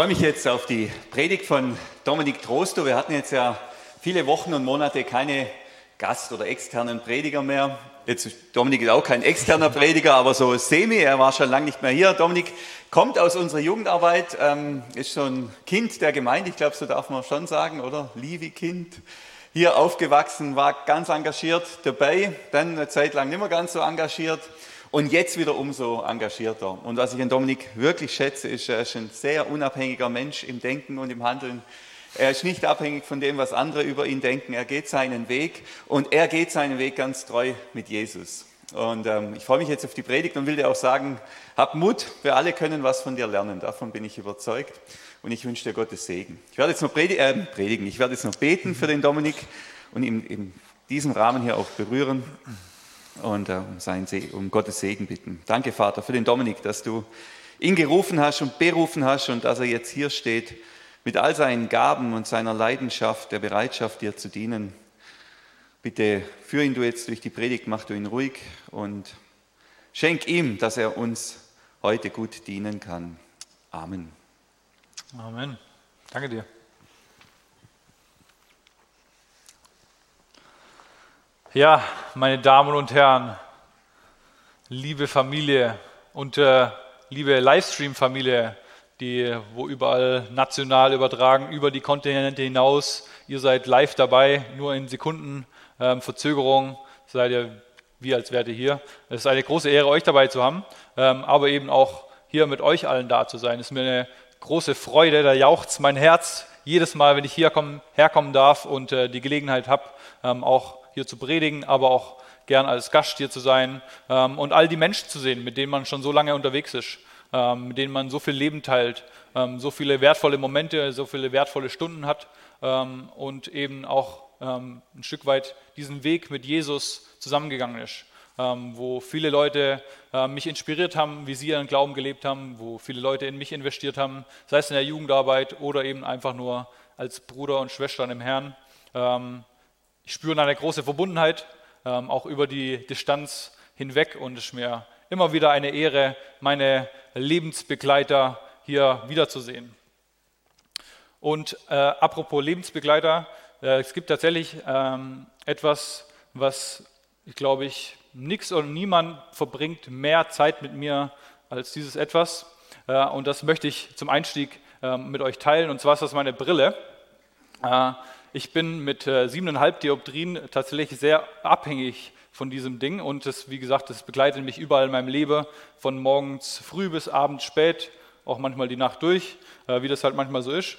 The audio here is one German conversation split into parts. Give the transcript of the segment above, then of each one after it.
Ich freue mich jetzt auf die Predigt von Dominik Trosto. Wir hatten jetzt ja viele Wochen und Monate keine Gast- oder externen Prediger mehr. Jetzt Dominik ist auch kein externer Prediger, aber so semi. Er war schon lange nicht mehr hier. Dominik kommt aus unserer Jugendarbeit, ähm, ist ein Kind der Gemeinde. Ich glaube, so darf man schon sagen, oder? Livi-Kind. Hier aufgewachsen, war ganz engagiert dabei, dann eine Zeit lang nicht mehr ganz so engagiert und jetzt wieder umso engagierter. Und was ich an Dominik wirklich schätze, ist, er ist ein sehr unabhängiger Mensch im Denken und im Handeln. Er ist nicht abhängig von dem, was andere über ihn denken. Er geht seinen Weg und er geht seinen Weg ganz treu mit Jesus. Und ähm, ich freue mich jetzt auf die Predigt und will dir auch sagen, hab Mut, wir alle können was von dir lernen. Davon bin ich überzeugt. Und ich wünsche dir Gottes Segen. Ich werde jetzt noch predigen, äh, predigen. ich werde jetzt noch beten für den Dominik und ihn in diesem Rahmen hier auch berühren und äh, um, sein um Gottes Segen bitten. Danke, Vater, für den Dominik, dass du ihn gerufen hast und berufen hast und dass er jetzt hier steht mit all seinen Gaben und seiner Leidenschaft, der Bereitschaft, dir zu dienen. Bitte führ ihn du jetzt durch die Predigt, mach du ihn ruhig und schenk ihm, dass er uns heute gut dienen kann. Amen. Amen. Danke dir. Ja, meine Damen und Herren, liebe Familie und äh, liebe Livestream-Familie, die wo überall national übertragen, über die Kontinente hinaus. Ihr seid live dabei, nur in Sekunden ähm, Verzögerung seid ihr wie als ihr hier. Es ist eine große Ehre, euch dabei zu haben, ähm, aber eben auch hier mit euch allen da zu sein. Es ist mir eine große Freude, da jauchzt mein Herz jedes Mal, wenn ich hier kommen, herkommen darf und äh, die Gelegenheit habe, ähm, auch hier zu predigen, aber auch gern als Gast hier zu sein ähm, und all die Menschen zu sehen, mit denen man schon so lange unterwegs ist, ähm, mit denen man so viel Leben teilt, ähm, so viele wertvolle Momente, so viele wertvolle Stunden hat ähm, und eben auch ähm, ein Stück weit diesen Weg mit Jesus zusammengegangen ist. Ähm, wo viele Leute äh, mich inspiriert haben, wie sie ihren Glauben gelebt haben, wo viele Leute in mich investiert haben, sei es in der Jugendarbeit oder eben einfach nur als Bruder und Schwestern im Herrn. Ich spüre eine große Verbundenheit, ähm, auch über die Distanz hinweg und es ist mir immer wieder eine Ehre, meine Lebensbegleiter hier wiederzusehen. Und äh, apropos Lebensbegleiter, äh, es gibt tatsächlich ähm, etwas, was ich glaube ich nichts und niemand verbringt mehr Zeit mit mir als dieses etwas. Äh, und das möchte ich zum Einstieg äh, mit euch teilen. Und zwar ist das meine Brille. Äh, ich bin mit äh, siebeneinhalb Dioptrien tatsächlich sehr abhängig von diesem Ding und das, wie gesagt, das begleitet mich überall in meinem Leben, von morgens früh bis abends spät, auch manchmal die Nacht durch, äh, wie das halt manchmal so ist.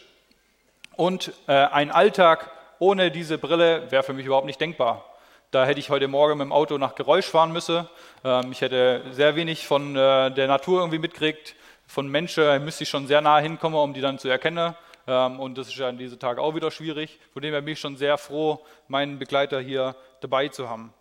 Und äh, ein Alltag ohne diese Brille wäre für mich überhaupt nicht denkbar. Da hätte ich heute Morgen mit dem Auto nach Geräusch fahren müssen. Ähm, ich hätte sehr wenig von der Natur irgendwie mitgekriegt. Von Menschen müsste ich schon sehr nah hinkommen, um die dann zu erkennen. Ähm, und das ist ja an diesem Tag auch wieder schwierig. Von dem her bin ich schon sehr froh, meinen Begleiter hier dabei zu haben.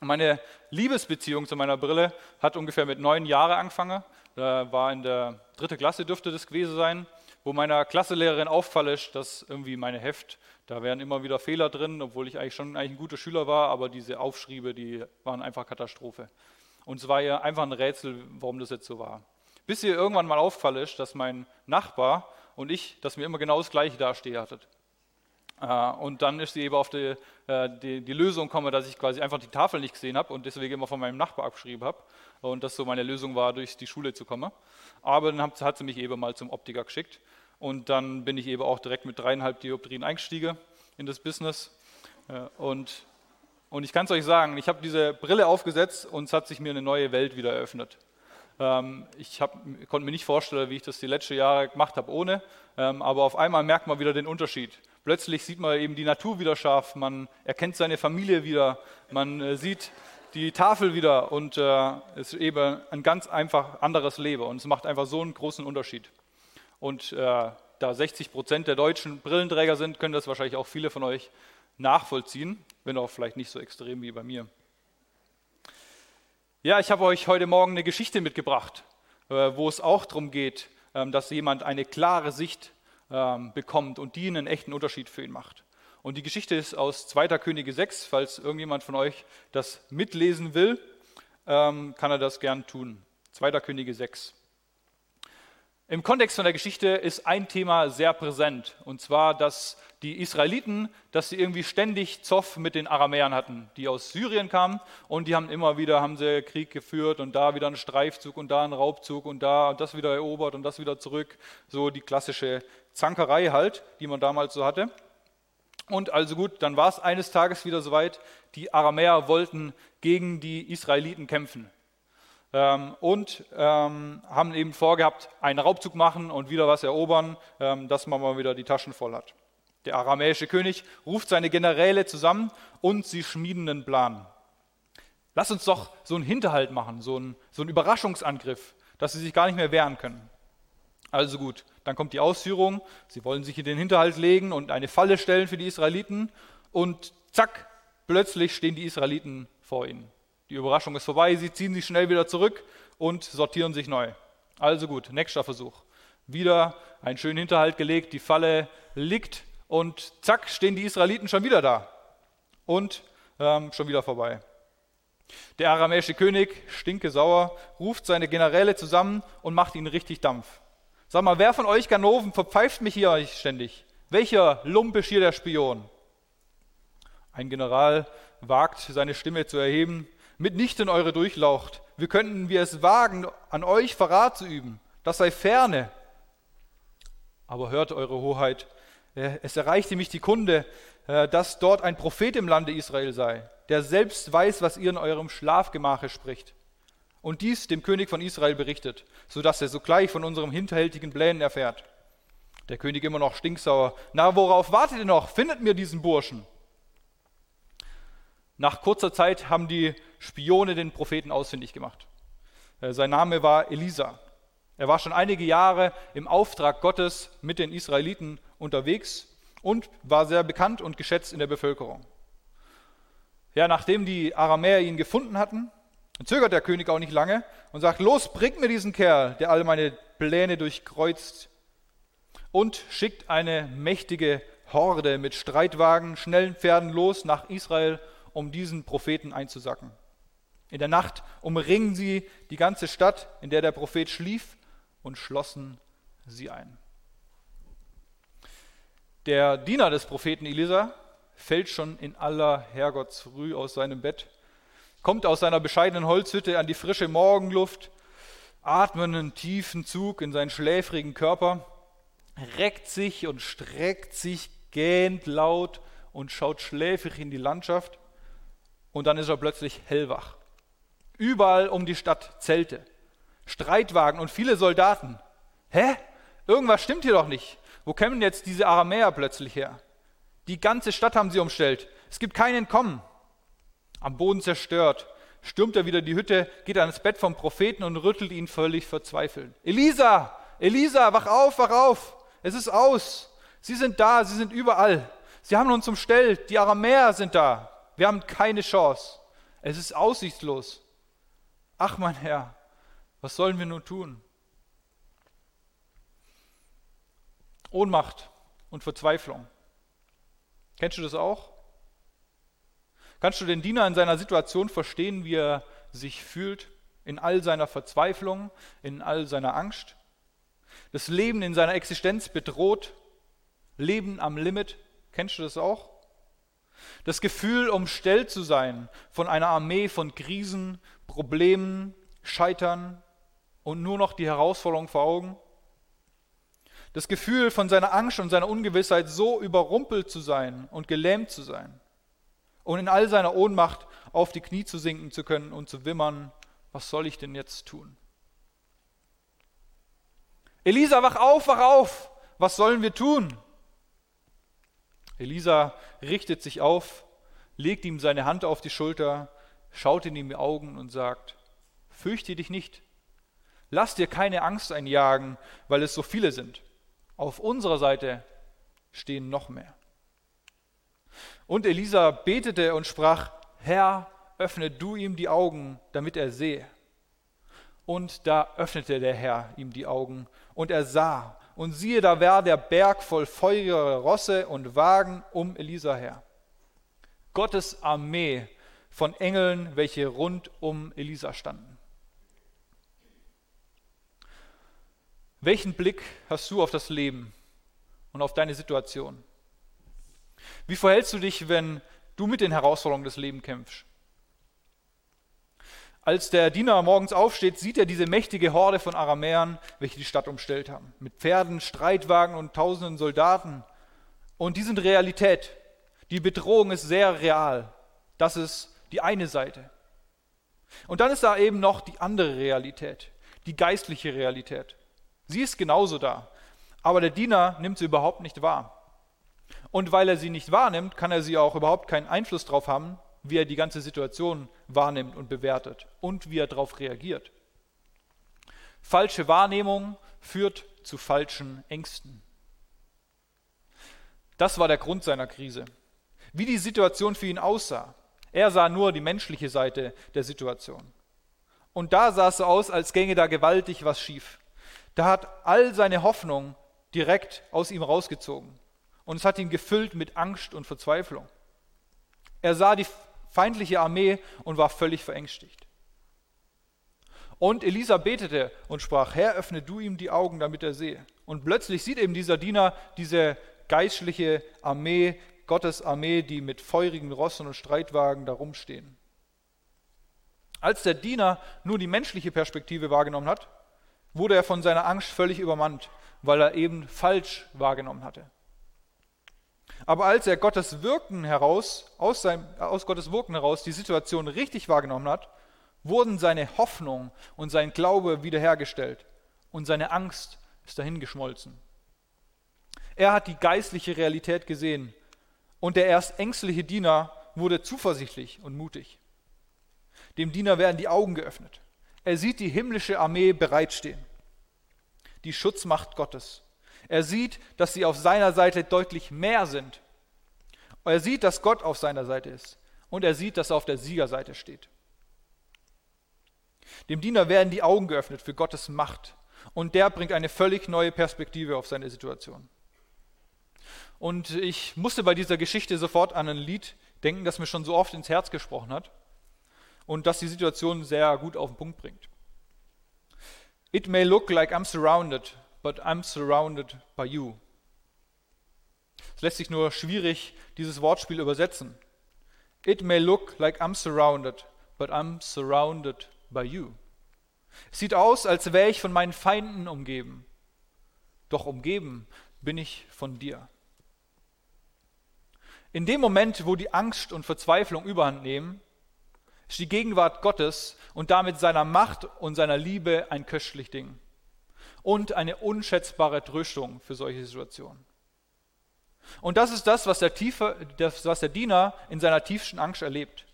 Meine Liebesbeziehung zu meiner Brille hat ungefähr mit neun Jahren angefangen. Da war in der dritten Klasse dürfte das gewesen sein, wo meiner Klassenlehrerin auffall ist, dass irgendwie meine Heft, da wären immer wieder Fehler drin, obwohl ich eigentlich schon eigentlich ein guter Schüler war, aber diese Aufschriebe, die waren einfach Katastrophe. Und es war ihr einfach ein Rätsel, warum das jetzt so war. Bis ihr irgendwann mal auffall ist, dass mein Nachbar und ich, dass wir immer genau das Gleiche dastehen hattet. Äh, und dann ist sie eben auf die, äh, die, die Lösung gekommen, dass ich quasi einfach die Tafel nicht gesehen habe und deswegen immer von meinem Nachbar abgeschrieben habe. Und das so meine Lösung war, durch die Schule zu kommen. Aber dann hat sie mich eben mal zum Optiker geschickt. Und dann bin ich eben auch direkt mit dreieinhalb Dioptrien eingestiegen in das Business. Äh, und, und ich kann es euch sagen, ich habe diese Brille aufgesetzt und es hat sich mir eine neue Welt wieder eröffnet. Ähm, ich hab, konnte mir nicht vorstellen, wie ich das die letzten Jahre gemacht habe ohne, ähm, aber auf einmal merkt man wieder den Unterschied. Plötzlich sieht man eben die Natur wieder scharf, man erkennt seine Familie wieder, man äh, sieht die Tafel wieder und äh, es ist eben ein ganz einfach anderes Leben und es macht einfach so einen großen Unterschied. Und äh, da 60 Prozent der Deutschen Brillenträger sind, können das wahrscheinlich auch viele von euch nachvollziehen, wenn auch vielleicht nicht so extrem wie bei mir. Ja, ich habe euch heute Morgen eine Geschichte mitgebracht, äh, wo es auch darum geht, ähm, dass jemand eine klare Sicht ähm, bekommt und die einen echten Unterschied für ihn macht. Und die Geschichte ist aus 2. Könige 6. Falls irgendjemand von euch das mitlesen will, ähm, kann er das gern tun. 2. Könige 6. Im Kontext von der Geschichte ist ein Thema sehr präsent, und zwar, dass die Israeliten, dass sie irgendwie ständig Zoff mit den Aramäern hatten, die aus Syrien kamen und die haben immer wieder haben sie Krieg geführt und da wieder einen Streifzug und da einen Raubzug und da und das wieder erobert und das wieder zurück, so die klassische Zankerei halt, die man damals so hatte. Und also gut, dann war es eines Tages wieder soweit, die Aramäer wollten gegen die Israeliten kämpfen ähm, und ähm, haben eben vorgehabt, einen Raubzug machen und wieder was erobern, ähm, dass man mal wieder die Taschen voll hat. Der aramäische König ruft seine Generäle zusammen und sie schmieden einen Plan. Lass uns doch so einen Hinterhalt machen, so einen, so einen Überraschungsangriff, dass sie sich gar nicht mehr wehren können. Also gut, dann kommt die Ausführung. Sie wollen sich in den Hinterhalt legen und eine Falle stellen für die Israeliten. Und zack, plötzlich stehen die Israeliten vor ihnen. Die Überraschung ist vorbei, sie ziehen sich schnell wieder zurück und sortieren sich neu. Also gut, nächster Versuch. Wieder einen schönen Hinterhalt gelegt, die Falle liegt und zack, stehen die Israeliten schon wieder da und ähm, schon wieder vorbei. Der aramäische König, stinke sauer, ruft seine Generäle zusammen und macht ihnen richtig Dampf. Sag mal, wer von euch Ganoven verpfeift mich hier ständig? Welcher Lump ist hier der Spion? Ein General wagt, seine Stimme zu erheben mitnichten eure Durchlaucht. Wie könnten wir es wagen, an euch Verrat zu üben? Das sei ferne. Aber hört, eure Hoheit, äh, es erreichte mich die Kunde, äh, dass dort ein Prophet im Lande Israel sei, der selbst weiß, was ihr in eurem Schlafgemache spricht. Und dies dem König von Israel berichtet, so dass er sogleich von unserem hinterhältigen Plänen erfährt. Der König immer noch stinksauer. Na, worauf wartet ihr noch? Findet mir diesen Burschen. Nach kurzer Zeit haben die Spione den Propheten ausfindig gemacht. Äh, sein Name war Elisa. Er war schon einige Jahre im Auftrag Gottes mit den Israeliten unterwegs und war sehr bekannt und geschätzt in der Bevölkerung. Ja, nachdem die Aramäer ihn gefunden hatten, zögert der König auch nicht lange und sagt, los, bringt mir diesen Kerl, der all meine Pläne durchkreuzt und schickt eine mächtige Horde mit Streitwagen, schnellen Pferden los nach Israel, um diesen Propheten einzusacken. In der Nacht umringen sie die ganze Stadt, in der der Prophet schlief, und schlossen sie ein. Der Diener des Propheten Elisa fällt schon in aller Herrgottsfrüh aus seinem Bett, kommt aus seiner bescheidenen Holzhütte an die frische Morgenluft, atmet einen tiefen Zug in seinen schläfrigen Körper, reckt sich und streckt sich, gähnt laut und schaut schläfrig in die Landschaft und dann ist er plötzlich hellwach. Überall um die Stadt Zelte, Streitwagen und viele Soldaten. Hä? Irgendwas stimmt hier doch nicht. Wo kämen jetzt diese Aramäer plötzlich her? Die ganze Stadt haben sie umstellt. Es gibt kein Entkommen. Am Boden zerstört, stürmt er wieder die Hütte, geht ans Bett vom Propheten und rüttelt ihn völlig verzweifelt. Elisa, Elisa, wach auf, wach auf. Es ist aus. Sie sind da, sie sind überall. Sie haben uns umstellt. Die Aramäer sind da. Wir haben keine Chance. Es ist aussichtslos. Ach mein Herr, was sollen wir nun tun? Ohnmacht und Verzweiflung. Kennst du das auch? Kannst du den Diener in seiner Situation verstehen, wie er sich fühlt, in all seiner Verzweiflung, in all seiner Angst? Das Leben in seiner Existenz bedroht, Leben am Limit. Kennst du das auch? Das Gefühl, umstellt zu sein von einer Armee von Krisen, Problemen, Scheitern und nur noch die Herausforderung vor Augen. Das Gefühl von seiner Angst und seiner Ungewissheit so überrumpelt zu sein und gelähmt zu sein und in all seiner Ohnmacht auf die Knie zu sinken zu können und zu wimmern, was soll ich denn jetzt tun? Elisa, wach auf, wach auf, was sollen wir tun? Elisa richtet sich auf, legt ihm seine Hand auf die Schulter, schaut in die Augen und sagt, fürchte dich nicht. Lass dir keine Angst einjagen, weil es so viele sind. Auf unserer Seite stehen noch mehr. Und Elisa betete und sprach, Herr, öffne du ihm die Augen, damit er sehe. Und da öffnete der Herr ihm die Augen, und er sah, und siehe, da war der Berg voll feuriger Rosse und Wagen um Elisa her. Gottes Armee von Engeln, welche rund um Elisa standen. Welchen Blick hast du auf das Leben und auf deine Situation? Wie verhältst du dich, wenn du mit den Herausforderungen des Lebens kämpfst? Als der Diener morgens aufsteht, sieht er diese mächtige Horde von Aramäern, welche die Stadt umstellt haben. Mit Pferden, Streitwagen und tausenden Soldaten. Und die sind Realität. Die Bedrohung ist sehr real. Das ist die eine Seite. Und dann ist da eben noch die andere Realität, die geistliche Realität. Sie ist genauso da, aber der Diener nimmt sie überhaupt nicht wahr. Und weil er sie nicht wahrnimmt, kann er sie auch überhaupt keinen Einfluss darauf haben, wie er die ganze Situation wahrnimmt und bewertet und wie er darauf reagiert. Falsche Wahrnehmung führt zu falschen Ängsten. Das war der Grund seiner Krise. Wie die Situation für ihn aussah. Er sah nur die menschliche Seite der Situation. Und da sah es so aus, als gänge da gewaltig was schief. Da hat all seine Hoffnung direkt aus ihm rausgezogen. Und es hat ihn gefüllt mit Angst und Verzweiflung. Er sah die feindliche Armee und war völlig verängstigt. Und Elisa betete und sprach, Herr, öffne du ihm die Augen, damit er sehe. Und plötzlich sieht eben dieser Diener diese geistliche Armee, Gottes Armee, die mit feurigen Rossen und Streitwagen da rumstehen. Als der Diener nur die menschliche Perspektive wahrgenommen hat, wurde er von seiner Angst völlig übermannt, weil er eben falsch wahrgenommen hatte. Aber als er Gottes Wirken heraus, aus, seinem, aus Gottes Wirken heraus die Situation richtig wahrgenommen hat, wurden seine Hoffnung und sein Glaube wiederhergestellt und seine Angst ist dahin geschmolzen. Er hat die geistliche Realität gesehen und der erst ängstliche Diener wurde zuversichtlich und mutig. Dem Diener werden die Augen geöffnet. Er sieht die himmlische Armee bereitstehen, die Schutzmacht Gottes. Er sieht, dass sie auf seiner Seite deutlich mehr sind. Er sieht, dass Gott auf seiner Seite ist. Und er sieht, dass er auf der Siegerseite steht. Dem Diener werden die Augen geöffnet für Gottes Macht. Und der bringt eine völlig neue Perspektive auf seine Situation. Und ich musste bei dieser Geschichte sofort an ein Lied denken, das mir schon so oft ins Herz gesprochen hat und das die Situation sehr gut auf den Punkt bringt. It may look like I'm surrounded, but I'm surrounded by you. Es lässt sich nur schwierig dieses Wortspiel übersetzen. It may look like I'm surrounded, but I'm surrounded by you. Es sieht aus, als wäre ich von meinen Feinden umgeben. Doch umgeben bin ich von dir. In dem Moment, wo die Angst und Verzweiflung überhand nehmen, ist die Gegenwart Gottes und damit seiner Macht und seiner Liebe ein köstlich Ding und eine unschätzbare Tröstung für solche Situationen. Und das ist das, was der, tiefe, das, was der Diener in seiner tiefsten Angst erlebt,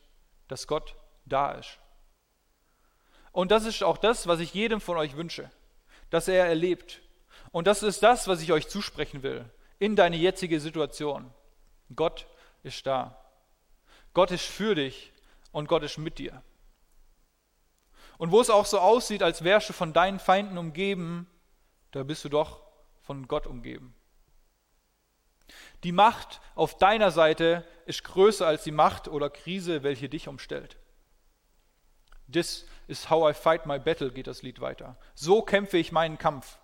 dass Gott da ist. Und das ist auch das, was ich jedem von euch wünsche, dass er erlebt. Und das ist das, was ich euch zusprechen will in deine jetzige Situation. Gott ist da. Gott ist für dich und Gott ist mit dir. Und wo es auch so aussieht, als wärst du von deinen Feinden umgeben, da bist du doch von Gott umgeben. Die Macht auf deiner Seite ist größer als die Macht oder Krise, welche dich umstellt. This is how I fight my battle, geht das Lied weiter. So kämpfe ich meinen Kampf.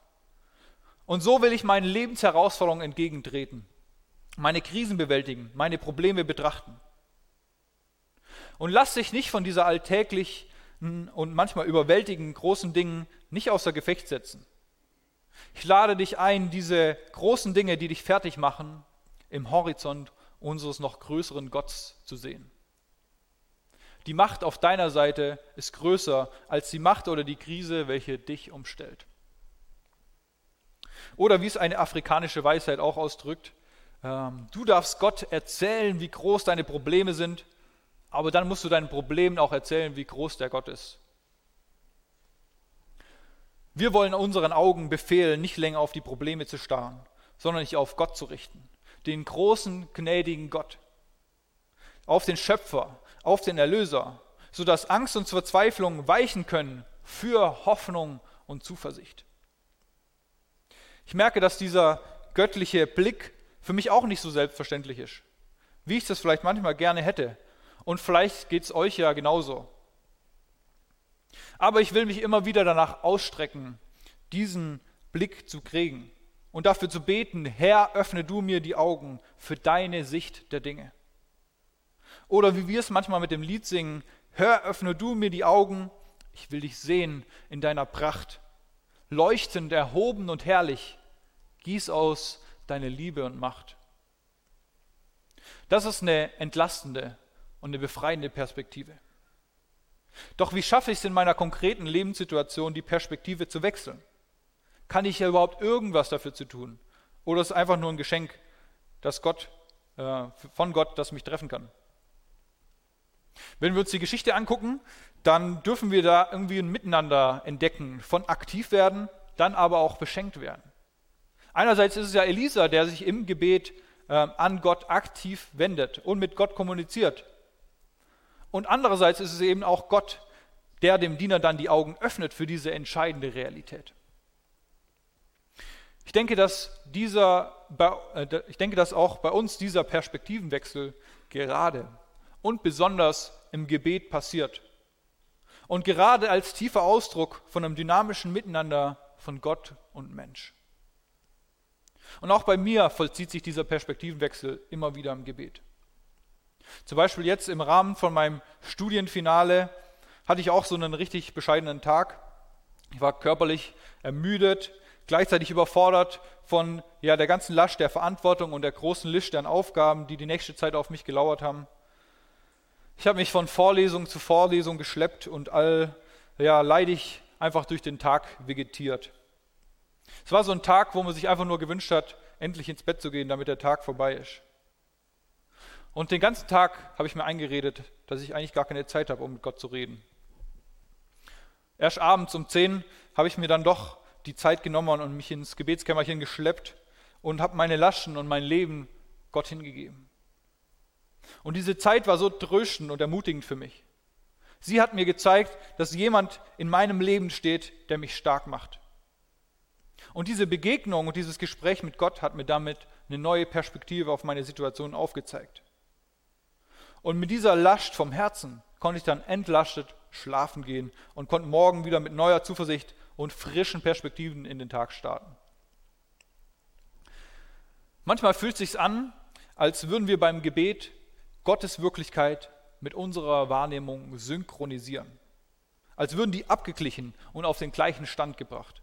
Und so will ich meinen Lebensherausforderungen entgegentreten, meine Krisen bewältigen, meine Probleme betrachten. Und lass dich nicht von dieser alltäglichen und manchmal überwältigenden großen Dingen nicht außer Gefecht setzen. Ich lade dich ein, diese großen Dinge, die dich fertig machen, im Horizont unseres noch größeren Gottes zu sehen. Die Macht auf deiner Seite ist größer als die Macht oder die Krise, welche dich umstellt. Oder wie es eine afrikanische Weisheit auch ausdrückt, ähm, du darfst Gott erzählen, wie groß deine Probleme sind, aber dann musst du deinen Problemen auch erzählen, wie groß der Gott ist. Wir wollen unseren Augen befehlen, nicht länger auf die Probleme zu starren, sondern sich auf Gott zu richten, den großen, gnädigen Gott, auf den Schöpfer, auf den Erlöser, sodass Angst und Verzweiflung weichen können für Hoffnung und Zuversicht. Ich merke, dass dieser göttliche Blick für mich auch nicht so selbstverständlich ist, wie ich das vielleicht manchmal gerne hätte. Und vielleicht geht es euch ja genauso. Aber ich will mich immer wieder danach ausstrecken, diesen Blick zu kriegen und dafür zu beten, Herr, öffne du mir die Augen für deine Sicht der Dinge. Oder wie wir es manchmal mit dem Lied singen, Herr, öffne du mir die Augen, ich will dich sehen in deiner Pracht. Leuchtend, erhoben und herrlich, gieß aus deine Liebe und Macht. Das ist eine entlastende und eine befreiende Perspektive. Doch wie schaffe ich es in meiner konkreten Lebenssituation, die Perspektive zu wechseln? Kann ich ja überhaupt irgendwas dafür zu tun? Oder ist es einfach nur ein Geschenk, das Gott, äh, von Gott, das mich treffen kann? Wenn wir uns die Geschichte angucken, dann dürfen wir da irgendwie ein Miteinander entdecken, von aktiv werden, dann aber auch beschenkt werden. Einerseits ist es ja Elisa, der sich im Gebet äh, an Gott aktiv wendet und mit Gott kommuniziert. Und andererseits ist es eben auch Gott, der dem Diener dann die Augen öffnet für diese entscheidende Realität. Ich denke, dass, dieser, äh, ich denke, dass auch bei uns dieser Perspektivenwechsel gerade und besonders im Gebet passiert. Und gerade als tiefer Ausdruck von einem dynamischen Miteinander von Gott und Mensch. Und auch bei mir vollzieht sich dieser Perspektivenwechsel immer wieder im Gebet. Zum Beispiel jetzt im Rahmen von meinem Studienfinale hatte ich auch so einen richtig bescheidenen Tag. Ich war körperlich ermüdet, gleichzeitig überfordert von ja, der ganzen Last der Verantwortung und der großen Liste an Aufgaben, die die nächste Zeit auf mich gelauert haben. Ich habe mich von Vorlesung zu Vorlesung geschleppt und all ja, leidig einfach durch den Tag vegetiert. Es war so ein Tag, wo man sich einfach nur gewünscht hat, endlich ins Bett zu gehen, damit der Tag vorbei ist. Und den ganzen Tag habe ich mir eingeredet, dass ich eigentlich gar keine Zeit habe, um mit Gott zu reden. Erst abends um 10 habe ich mir dann doch die Zeit genommen und mich ins Gebetskämmerchen geschleppt und habe meine Laschen und mein Leben Gott hingegeben. Und diese Zeit war so tröstend und ermutigend für mich. Sie hat mir gezeigt, dass jemand in meinem Leben steht, der mich stark macht. Und diese Begegnung und dieses Gespräch mit Gott hat mir damit eine neue Perspektive auf meine Situation aufgezeigt. Und mit dieser Last vom Herzen konnte ich dann entlastet schlafen gehen und konnte morgen wieder mit neuer Zuversicht und frischen Perspektiven in den Tag starten. Manchmal fühlt es sich an, als würden wir beim Gebet Gottes Wirklichkeit mit unserer Wahrnehmung synchronisieren. Als würden die abgeglichen und auf den gleichen Stand gebracht.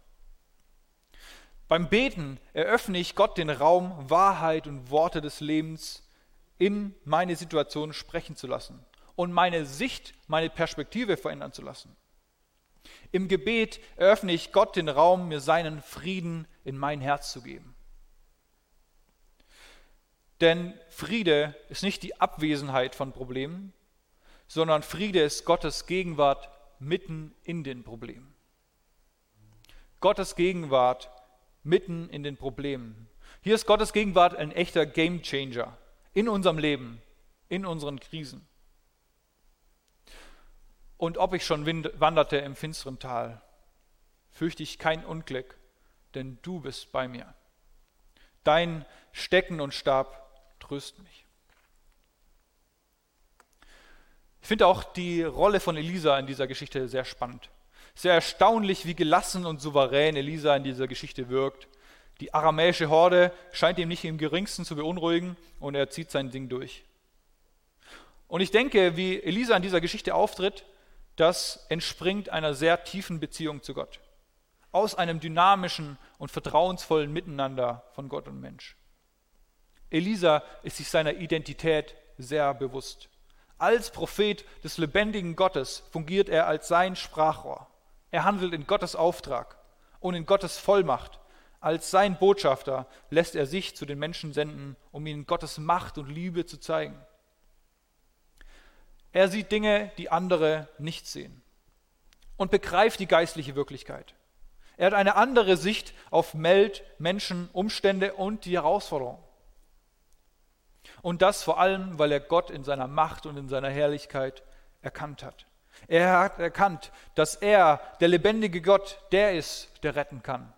Beim Beten eröffne ich Gott den Raum, Wahrheit und Worte des Lebens in meine Situation sprechen zu lassen und meine Sicht, meine Perspektive verändern zu lassen. Im Gebet eröffne ich Gott den Raum, mir seinen Frieden in mein Herz zu geben. Denn Friede ist nicht die Abwesenheit von Problemen, sondern Friede ist Gottes Gegenwart mitten in den Problemen. Gottes Gegenwart mitten in den Problemen. Hier ist Gottes Gegenwart ein echter Gamechanger in unserem Leben, in unseren Krisen. Und ob ich schon wanderte im finsteren Tal, fürchte ich kein Unglück, denn du bist bei mir. Dein Stecken und Stab trösten mich. Ich finde auch die Rolle von Elisa in dieser Geschichte sehr spannend. Sehr erstaunlich, wie gelassen und souverän Elisa in dieser Geschichte wirkt. Die aramäische Horde scheint ihm nicht im geringsten zu beunruhigen und er zieht sein Ding durch. Und ich denke, wie Elisa in dieser Geschichte auftritt, das entspringt einer sehr tiefen Beziehung zu Gott. Aus einem dynamischen und vertrauensvollen Miteinander von Gott und Mensch. Elisa ist sich seiner Identität sehr bewusst. Als Prophet des lebendigen Gottes fungiert er als sein Sprachrohr. Er handelt in Gottes Auftrag und in Gottes Vollmacht als sein Botschafter lässt er sich zu den Menschen senden, um ihnen Gottes Macht und Liebe zu zeigen. Er sieht Dinge, die andere nicht sehen und begreift die geistliche Wirklichkeit. Er hat eine andere Sicht auf Meld, Menschen, Umstände und die Herausforderungen. Und das vor allem, weil er Gott in seiner Macht und in seiner Herrlichkeit erkannt hat. Er hat erkannt, dass er, der lebendige Gott, der ist, der retten kann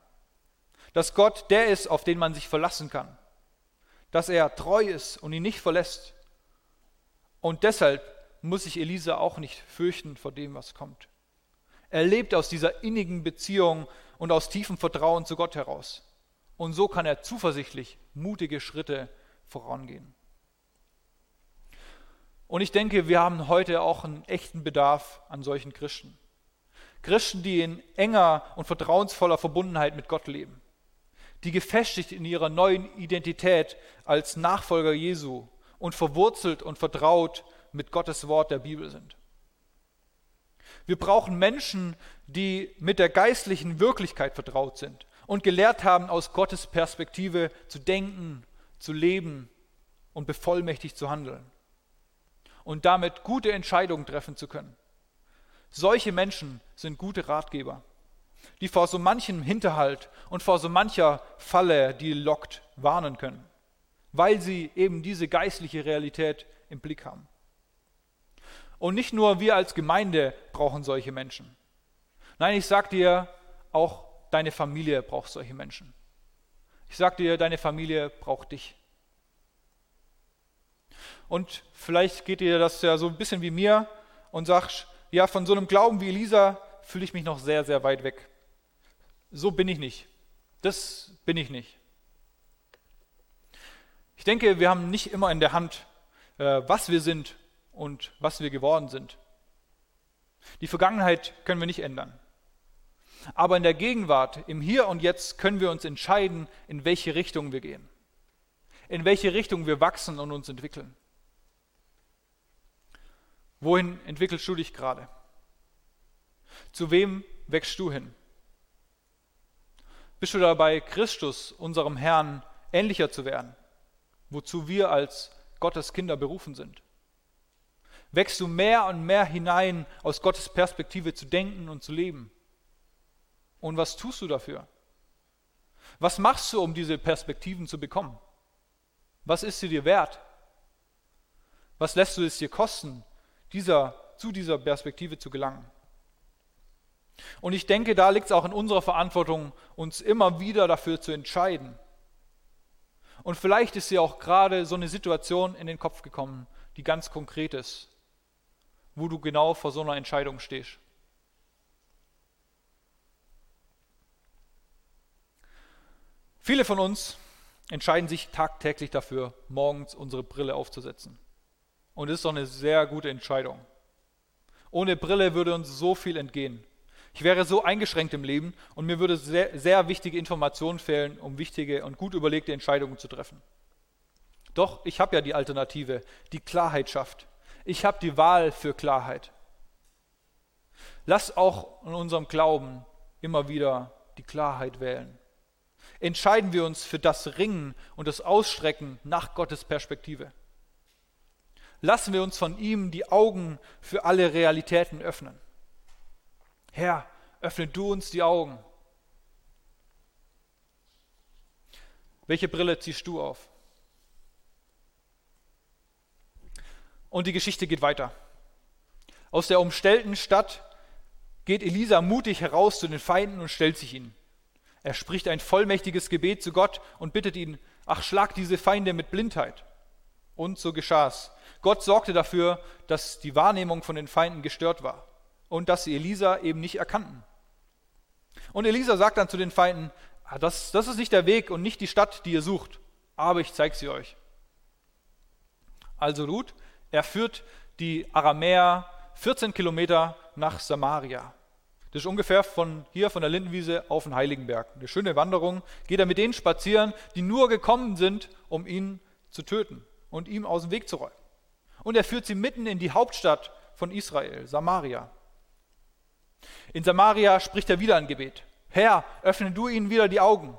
dass Gott der ist, auf den man sich verlassen kann, dass er treu ist und ihn nicht verlässt. Und deshalb muss sich Elisa auch nicht fürchten vor dem, was kommt. Er lebt aus dieser innigen Beziehung und aus tiefem Vertrauen zu Gott heraus. Und so kann er zuversichtlich mutige Schritte vorangehen. Und ich denke, wir haben heute auch einen echten Bedarf an solchen Christen. Christen, die in enger und vertrauensvoller Verbundenheit mit Gott leben, die gefestigt in ihrer neuen Identität als Nachfolger Jesu und verwurzelt und vertraut mit Gottes Wort der Bibel sind. Wir brauchen Menschen, die mit der geistlichen Wirklichkeit vertraut sind und gelehrt haben, aus Gottes Perspektive zu denken, zu leben und bevollmächtigt zu handeln und damit gute Entscheidungen treffen zu können. Solche Menschen sind gute Ratgeber, die vor so manchem Hinterhalt und vor so mancher Falle, die lockt, warnen können, weil sie eben diese geistliche Realität im Blick haben. Und nicht nur wir als Gemeinde brauchen solche Menschen. Nein, ich sage dir, auch deine Familie braucht solche Menschen. Ich sage dir, deine Familie braucht dich. Und vielleicht geht dir das ja so ein bisschen wie mir und sagst, ja, von so einem Glauben wie Elisa fühle ich mich noch sehr, sehr weit weg. So bin ich nicht. Das bin ich nicht. Ich denke, wir haben nicht immer in der Hand, äh, was wir sind und was wir geworden sind. Die Vergangenheit können wir nicht ändern. Aber in der Gegenwart, im Hier und Jetzt können wir uns entscheiden, in welche Richtung wir gehen. In welche Richtung wir wachsen und uns entwickeln. Wohin entwickelst du dich gerade? Zu wem wächst du hin? Bist du dabei, Christus, unserem Herrn, ähnlicher zu werden, wozu wir als Gottes Kinder berufen sind? wächst du mehr und mehr hinein, aus Gottes Perspektive zu denken und zu leben. Und was tust du dafür? Was machst du, um diese Perspektiven zu bekommen? Was ist sie dir wert? Was lässt du es dir kosten, dieser, zu dieser Perspektive zu gelangen? Und ich denke, da liegt es auch in unserer Verantwortung, uns immer wieder dafür zu entscheiden. Und vielleicht ist dir auch gerade so eine Situation in den Kopf gekommen, die ganz konkret ist wo du genau vor so einer Entscheidung stehst. Viele von uns entscheiden sich tagtäglich dafür, morgens unsere Brille aufzusetzen. Und das ist doch eine sehr gute Entscheidung. Ohne Brille würde uns so viel entgehen. Ich wäre so eingeschränkt im Leben und mir würde sehr, sehr wichtige Informationen fehlen, um wichtige und gut überlegte Entscheidungen zu treffen. Doch ich habe ja die Alternative, die Klarheit schafft. Ich habe die Wahl für Klarheit. Lass auch in unserem Glauben immer wieder die Klarheit wählen. Entscheiden wir uns für das Ringen und das Ausstrecken nach Gottes Perspektive. Lassen wir uns von ihm die Augen für alle Realitäten öffnen. Herr, öffne du uns die Augen. Welche Brille ziehst du auf? Und die Geschichte geht weiter. Aus der umstellten Stadt geht Elisa mutig heraus zu den Feinden und stellt sich ihnen. Er spricht ein vollmächtiges Gebet zu Gott und bittet ihn, ach schlag diese Feinde mit Blindheit. Und so geschah's. Gott sorgte dafür, dass die Wahrnehmung von den Feinden gestört war und dass sie Elisa eben nicht erkannten. Und Elisa sagt dann zu den Feinden, ah, das, das ist nicht der Weg und nicht die Stadt, die ihr sucht, aber ich zeige sie euch. Also Ruth er führt die Aramäer 14 Kilometer nach Samaria. Das ist ungefähr von hier, von der Lindenwiese auf den Heiligenberg. Eine schöne Wanderung. Geht er mit denen spazieren, die nur gekommen sind, um ihn zu töten und ihm aus dem Weg zu räumen. Und er führt sie mitten in die Hauptstadt von Israel, Samaria. In Samaria spricht er wieder ein Gebet. Herr, öffne du ihnen wieder die Augen.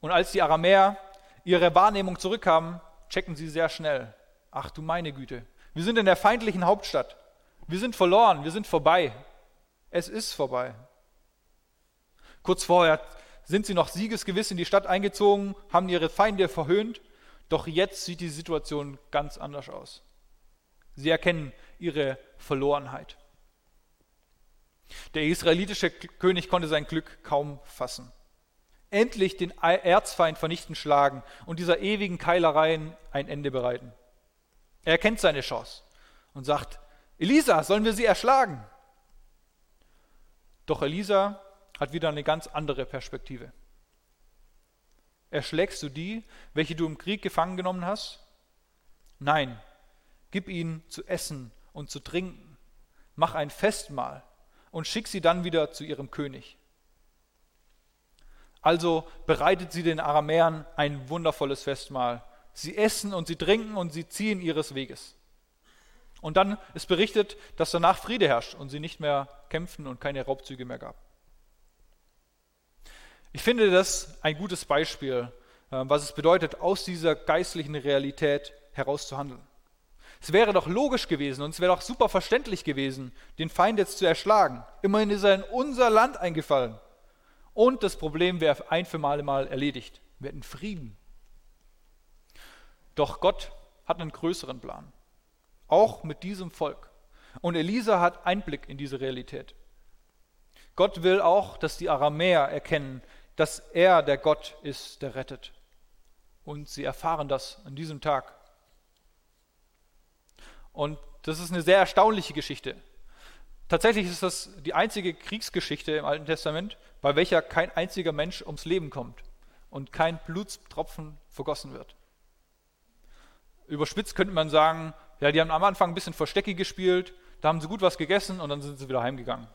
Und als die Aramäer ihre Wahrnehmung zurückhaben, checken sie sehr schnell. Ach du meine Güte, wir sind in der feindlichen Hauptstadt. Wir sind verloren, wir sind vorbei. Es ist vorbei. Kurz vorher sind sie noch siegesgewiss in die Stadt eingezogen, haben ihre Feinde verhöhnt, doch jetzt sieht die Situation ganz anders aus. Sie erkennen ihre Verlorenheit. Der israelitische König konnte sein Glück kaum fassen endlich den Erzfeind vernichten schlagen und dieser ewigen Keilereien ein Ende bereiten. Er erkennt seine Chance und sagt, Elisa, sollen wir sie erschlagen? Doch Elisa hat wieder eine ganz andere Perspektive. Erschlägst du die, welche du im Krieg gefangen genommen hast? Nein, gib ihnen zu essen und zu trinken, mach ein Festmahl und schick sie dann wieder zu ihrem König. Also bereitet sie den Aramäern ein wundervolles Festmahl. Sie essen und sie trinken und sie ziehen ihres Weges. Und dann ist berichtet, dass danach Friede herrscht und sie nicht mehr kämpfen und keine Raubzüge mehr gab. Ich finde das ein gutes Beispiel, äh, was es bedeutet, aus dieser geistlichen Realität heraus zu handeln. Es wäre doch logisch gewesen und es wäre doch super verständlich gewesen, den Feind jetzt zu erschlagen. Immerhin ist er in unser Land eingefallen. Und das Problem wäre ein für alle Mal erledigt. Wir hätten Frieden. Doch Gott hat einen größeren Plan auch mit diesem Volk. Und Elisa hat Einblick in diese Realität. Gott will auch, dass die Aramäer erkennen, dass er der Gott ist, der rettet. Und sie erfahren das an diesem Tag. Und das ist eine sehr erstaunliche Geschichte. Tatsächlich ist das die einzige Kriegsgeschichte im Alten Testament, bei welcher kein einziger Mensch ums Leben kommt und kein Blutstropfen vergossen wird. Überspitzt könnte man sagen, ja, die haben am Anfang ein bisschen Verstecke gespielt, da haben sie gut was gegessen und dann sind sie wieder heimgegangen.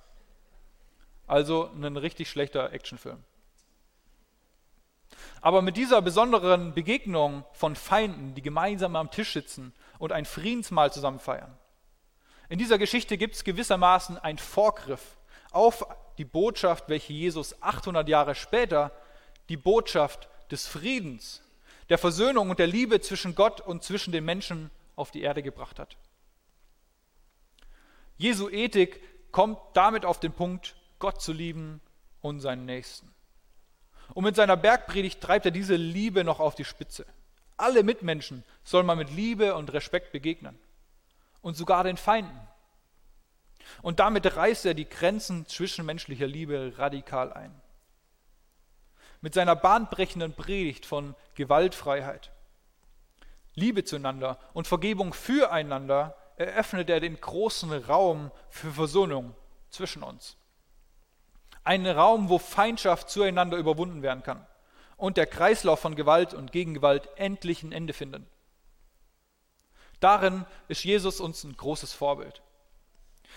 Also ein richtig schlechter Actionfilm. Aber mit dieser besonderen Begegnung von Feinden, die gemeinsam am Tisch sitzen und ein Friedensmahl zusammen feiern, in dieser Geschichte gibt es gewissermaßen einen Vorgriff auf die Botschaft, welche Jesus 800 Jahre später, die Botschaft des Friedens, der Versöhnung und der Liebe zwischen Gott und zwischen den Menschen auf die Erde gebracht hat. Jesu Ethik kommt damit auf den Punkt, Gott zu lieben und seinen Nächsten. Und mit seiner Bergpredigt treibt er diese Liebe noch auf die Spitze. Alle Mitmenschen soll man mit Liebe und Respekt begegnen. Und sogar den Feinden. Und damit reißt er die Grenzen zwischenmenschlicher Liebe radikal ein. Mit seiner bahnbrechenden Predigt von Gewaltfreiheit Liebe zueinander und Vergebung füreinander eröffnet er den großen Raum für Versöhnung zwischen uns. Einen Raum, wo Feindschaft zueinander überwunden werden kann und der Kreislauf von Gewalt und Gegengewalt endlich ein Ende finden. Darin ist Jesus uns ein großes Vorbild,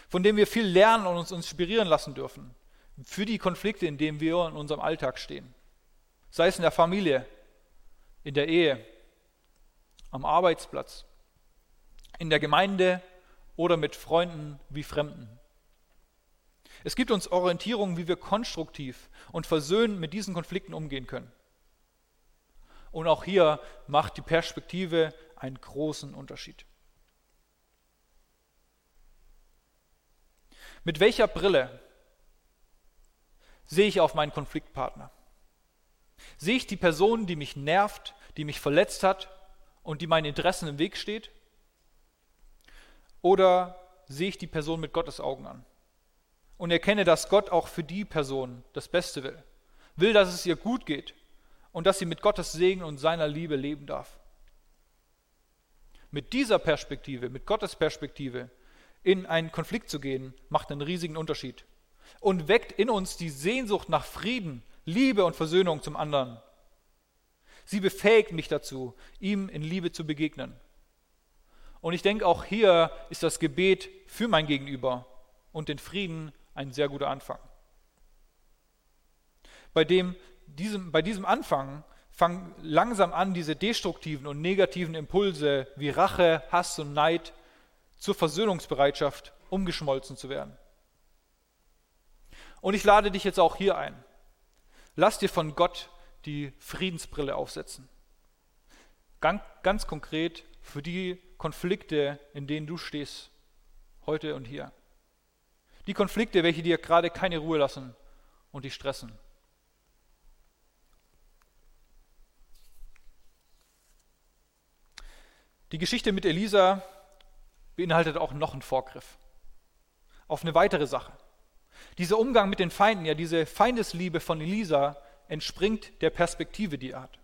von dem wir viel lernen und uns inspirieren lassen dürfen für die Konflikte, in denen wir in unserem Alltag stehen. Sei es in der Familie, in der Ehe, am Arbeitsplatz, in der Gemeinde oder mit Freunden wie Fremden. Es gibt uns Orientierung, wie wir konstruktiv und versöhnt mit diesen Konflikten umgehen können. Und auch hier macht die Perspektive einen großen Unterschied. Mit welcher Brille sehe ich auf meinen Konfliktpartner? Sehe ich die Person, die mich nervt, die mich verletzt hat und die meinen Interessen im Weg steht? Oder sehe ich die Person mit Gottes Augen an und erkenne, dass Gott auch für die Person das Beste will, will, dass es ihr gut geht und dass sie mit Gottes Segen und seiner Liebe leben darf? Mit dieser Perspektive, mit Gottes Perspektive in einen Konflikt zu gehen, macht einen riesigen Unterschied und weckt in uns die Sehnsucht nach Frieden, Liebe und Versöhnung zum anderen Sie befähigt mich dazu, ihm in Liebe zu begegnen. Und ich denke, auch hier ist das Gebet für mein Gegenüber und den Frieden ein sehr guter Anfang. Bei, dem, diesem, bei diesem Anfang fangen langsam an, diese destruktiven und negativen Impulse wie Rache, Hass und Neid zur Versöhnungsbereitschaft umgeschmolzen zu werden. Und ich lade dich jetzt auch hier ein. Lass dir von Gott die Friedensbrille aufsetzen. Ganz, ganz konkret für die Konflikte, in denen du stehst, heute und hier. Die Konflikte, welche dir gerade keine Ruhe lassen und dich stressen. Die Geschichte mit Elisa beinhaltet auch noch einen Vorgriff auf eine weitere Sache. Dieser Umgang mit den Feinden, ja diese Feindesliebe von Elisa entspringt der Perspektive, die er hat.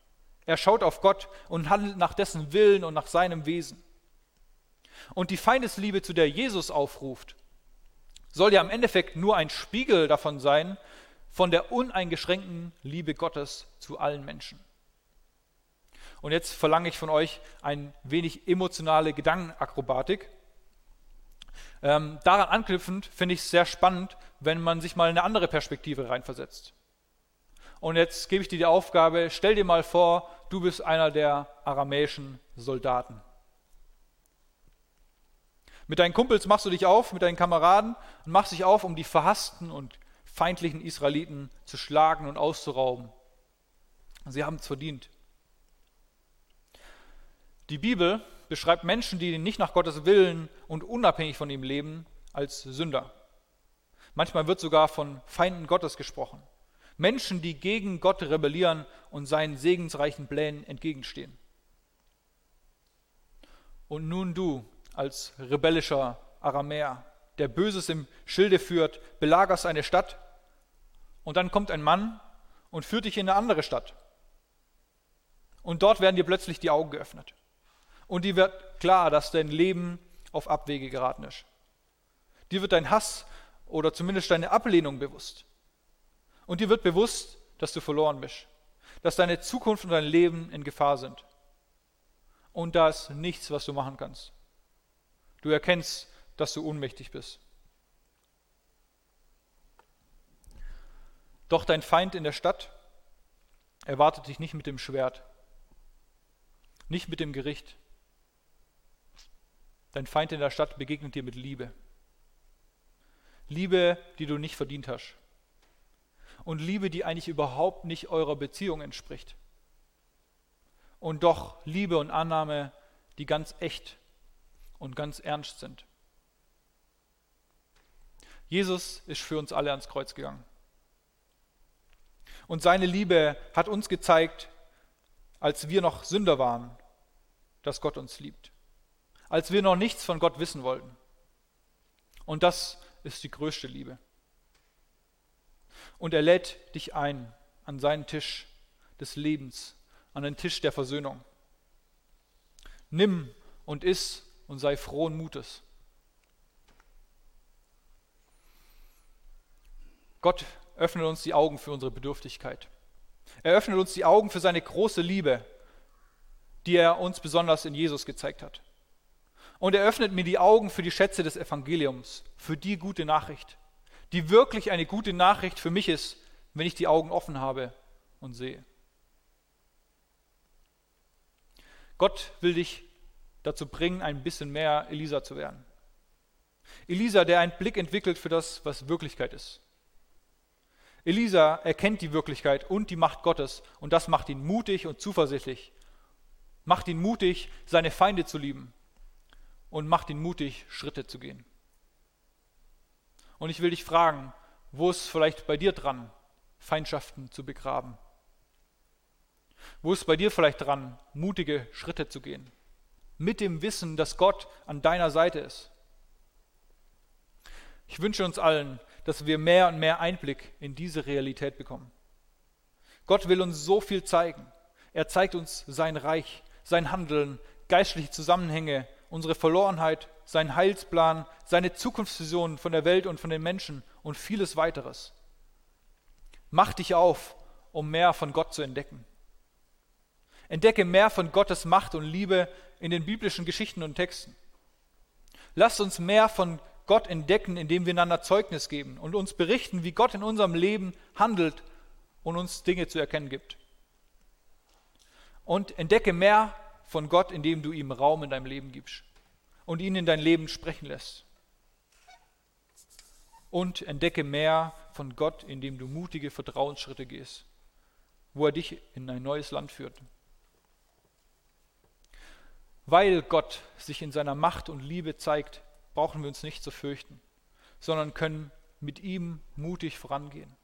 Er schaut auf Gott und handelt nach dessen Willen und nach seinem Wesen. Und die Feindesliebe, zu der Jesus aufruft, soll ja im Endeffekt nur ein Spiegel davon sein, von der uneingeschränkten Liebe Gottes zu allen Menschen. Und jetzt verlange ich von euch ein wenig emotionale Gedankenakrobatik. Ähm, daran anknüpfend finde ich es sehr spannend, wenn man sich mal in eine andere Perspektive reinversetzt. Und jetzt gebe ich dir die Aufgabe, stell dir mal vor, du bist einer der aramäischen Soldaten. Mit deinen Kumpels machst du dich auf, mit deinen Kameraden und machst dich auf, um die verhassten und feindlichen Israeliten zu schlagen und auszurauben. Sie haben es verdient. Die Bibel beschreibt Menschen, die nicht nach Gottes Willen und unabhängig von ihm leben, als Sünder. Manchmal wird sogar von Feinden Gottes gesprochen. Menschen, die gegen Gott rebellieren und seinen segensreichen Plänen entgegenstehen. Und nun du als rebellischer Aramäer, der Böses im Schilde führt, belagerst eine Stadt und dann kommt ein Mann und führt dich in eine andere Stadt. Und dort werden dir plötzlich die Augen geöffnet. Und dir wird klar, dass dein Leben auf Abwege geraten ist. Dir wird dein Hass oder zumindest deine Ablehnung bewusst. Und dir wird bewusst, dass du verloren bist, dass deine Zukunft und dein Leben in Gefahr sind. Und da ist nichts, was du machen kannst. Du erkennst, dass du ohnmächtig bist. Doch dein Feind in der Stadt erwartet dich nicht mit dem Schwert, nicht mit dem Gericht, Dein Feind in der Stadt begegnet dir mit Liebe. Liebe, die du nicht verdient hast. Und Liebe, die eigentlich überhaupt nicht eurer Beziehung entspricht. Und doch Liebe und Annahme, die ganz echt und ganz ernst sind. Jesus ist für uns alle ans Kreuz gegangen. Und seine Liebe hat uns gezeigt, als wir noch Sünder waren, dass Gott uns liebt als wir noch nichts von Gott wissen wollten. Und das ist die größte Liebe. Und er lädt dich ein an seinen Tisch des Lebens, an den Tisch der Versöhnung. Nimm und iss und sei frohen Mutes. Gott öffnet uns die Augen für unsere Bedürftigkeit. Er öffnet uns die Augen für seine große Liebe, die er uns besonders in Jesus gezeigt hat. Und er öffnet mir die Augen für die Schätze des Evangeliums, für die gute Nachricht, die wirklich eine gute Nachricht für mich ist, wenn ich die Augen offen habe und sehe. Gott will dich dazu bringen, ein bisschen mehr Elisa zu werden. Elisa, der einen Blick entwickelt für das, was Wirklichkeit ist. Elisa erkennt die Wirklichkeit und die Macht Gottes und das macht ihn mutig und zuversichtlich. Macht ihn mutig, seine Feinde zu lieben und macht ihn mutig, Schritte zu gehen. Und ich will dich fragen, wo ist vielleicht bei dir dran, Feindschaften zu begraben? Wo ist bei dir vielleicht dran, mutige Schritte zu gehen? Mit dem Wissen, dass Gott an deiner Seite ist. Ich wünsche uns allen, dass wir mehr und mehr Einblick in diese Realität bekommen. Gott will uns so viel zeigen. Er zeigt uns sein Reich, sein Handeln, geistliche Zusammenhänge, unsere Verlorenheit, seinen Heilsplan, seine Zukunftsvisionen von der Welt und von den Menschen und vieles weiteres. Mach dich auf, um mehr von Gott zu entdecken. Entdecke mehr von Gottes Macht und Liebe in den biblischen Geschichten und Texten. Lasst uns mehr von Gott entdecken, indem wir einander Zeugnis geben und uns berichten, wie Gott in unserem Leben handelt und uns Dinge zu erkennen gibt. Und entdecke mehr von Gott, indem du ihm Raum in deinem Leben gibst und ihn in dein Leben sprechen lässt. Und entdecke mehr von Gott, indem du mutige Vertrauensschritte gehst, wo er dich in ein neues Land führt. Weil Gott sich in seiner Macht und Liebe zeigt, brauchen wir uns nicht zu fürchten, sondern können mit ihm mutig vorangehen.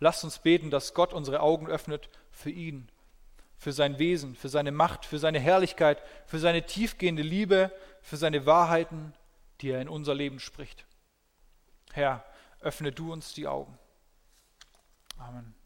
Lasst uns beten, dass Gott unsere Augen öffnet für ihn für sein Wesen, für seine Macht, für seine Herrlichkeit, für seine tiefgehende Liebe, für seine Wahrheiten, die er in unser Leben spricht. Herr, öffne du uns die Augen. Amen.